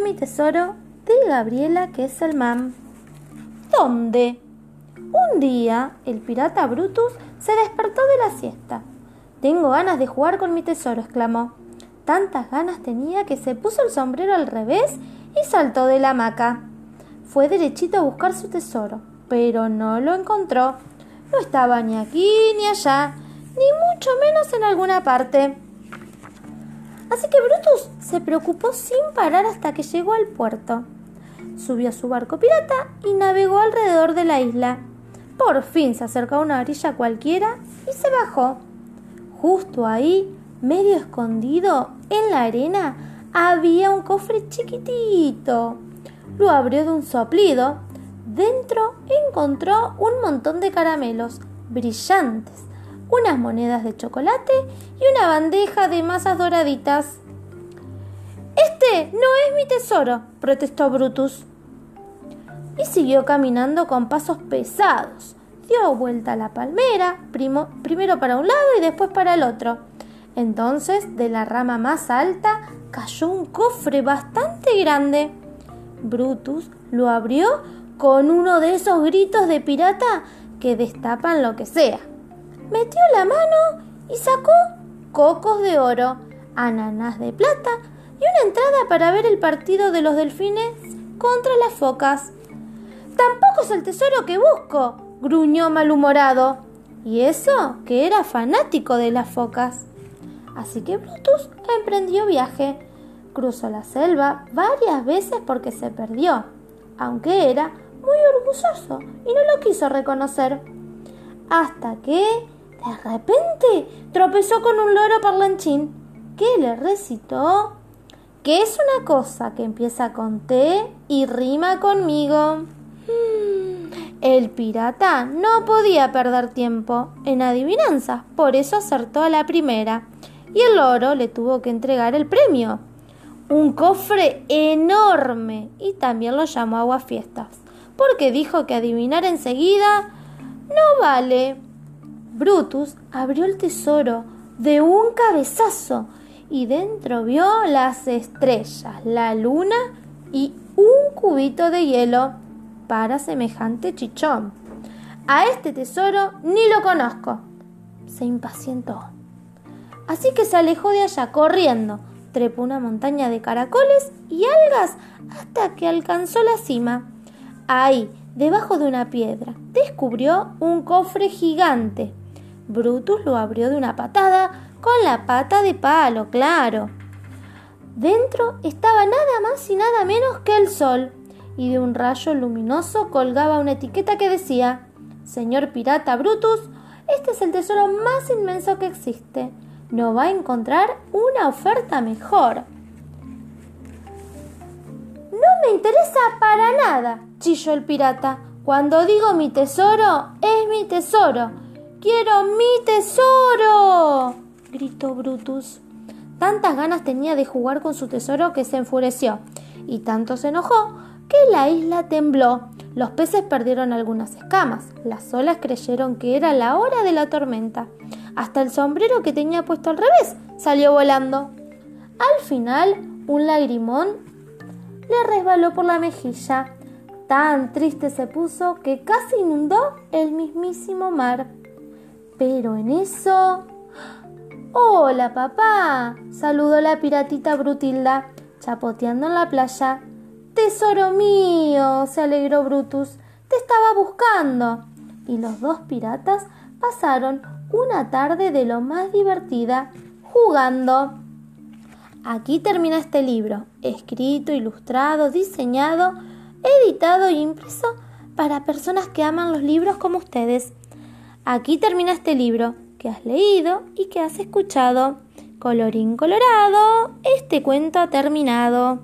mi tesoro? de Gabriela Kesselman. ¿Dónde? Un día el pirata Brutus se despertó de la siesta. Tengo ganas de jugar con mi tesoro, exclamó. Tantas ganas tenía que se puso el sombrero al revés y saltó de la hamaca. Fue derechito a buscar su tesoro, pero no lo encontró. No estaba ni aquí ni allá, ni mucho menos en alguna parte. Así que Brutus se preocupó sin parar hasta que llegó al puerto. Subió a su barco pirata y navegó alrededor de la isla. Por fin se acercó a una orilla cualquiera y se bajó. Justo ahí, medio escondido en la arena, había un cofre chiquitito. Lo abrió de un soplido. Dentro encontró un montón de caramelos brillantes, unas monedas de chocolate y una bandeja de masas doraditas. Este no es mi tesoro, protestó Brutus. Y siguió caminando con pasos pesados. Dio vuelta a la palmera, primero para un lado y después para el otro. Entonces, de la rama más alta cayó un cofre bastante grande. Brutus lo abrió con uno de esos gritos de pirata que destapan lo que sea. Metió la mano y sacó cocos de oro, ananas de plata y una entrada para ver el partido de los delfines contra las focas. Tampoco es el tesoro que busco, gruñó malhumorado. Y eso que era fanático de las focas. Así que Brutus emprendió viaje. Cruzó la selva varias veces porque se perdió, aunque era muy orgulloso y no lo quiso reconocer. Hasta que, de repente, tropezó con un loro parlanchín que le recitó que es una cosa que empieza con T y rima conmigo. Hmm, el pirata no podía perder tiempo en adivinanzas, por eso acertó a la primera y el loro le tuvo que entregar el premio. Un cofre enorme y también lo llamó aguafiestas, porque dijo que adivinar enseguida no vale. Brutus abrió el tesoro de un cabezazo y dentro vio las estrellas, la luna y un cubito de hielo para semejante chichón. A este tesoro ni lo conozco. Se impacientó. Así que se alejó de allá corriendo, trepó una montaña de caracoles y algas hasta que alcanzó la cima. Ahí, debajo de una piedra, descubrió un cofre gigante. Brutus lo abrió de una patada con la pata de palo, claro. Dentro estaba nada más y nada menos que el sol, y de un rayo luminoso colgaba una etiqueta que decía Señor pirata Brutus, este es el tesoro más inmenso que existe no va a encontrar una oferta mejor. No me interesa para nada, chilló el pirata. Cuando digo mi tesoro, es mi tesoro. Quiero mi tesoro. gritó Brutus. Tantas ganas tenía de jugar con su tesoro que se enfureció, y tanto se enojó que la isla tembló. Los peces perdieron algunas escamas, las olas creyeron que era la hora de la tormenta. Hasta el sombrero que tenía puesto al revés salió volando. Al final, un lagrimón le resbaló por la mejilla. Tan triste se puso que casi inundó el mismísimo mar. Pero en eso... Hola, papá, saludó la piratita Brutilda, chapoteando en la playa. Tesoro mío, se alegró Brutus, te estaba buscando. Y los dos piratas pasaron una tarde de lo más divertida jugando. Aquí termina este libro, escrito, ilustrado, diseñado, editado e impreso para personas que aman los libros como ustedes. Aquí termina este libro que has leído y que has escuchado. Colorín colorado, este cuento ha terminado.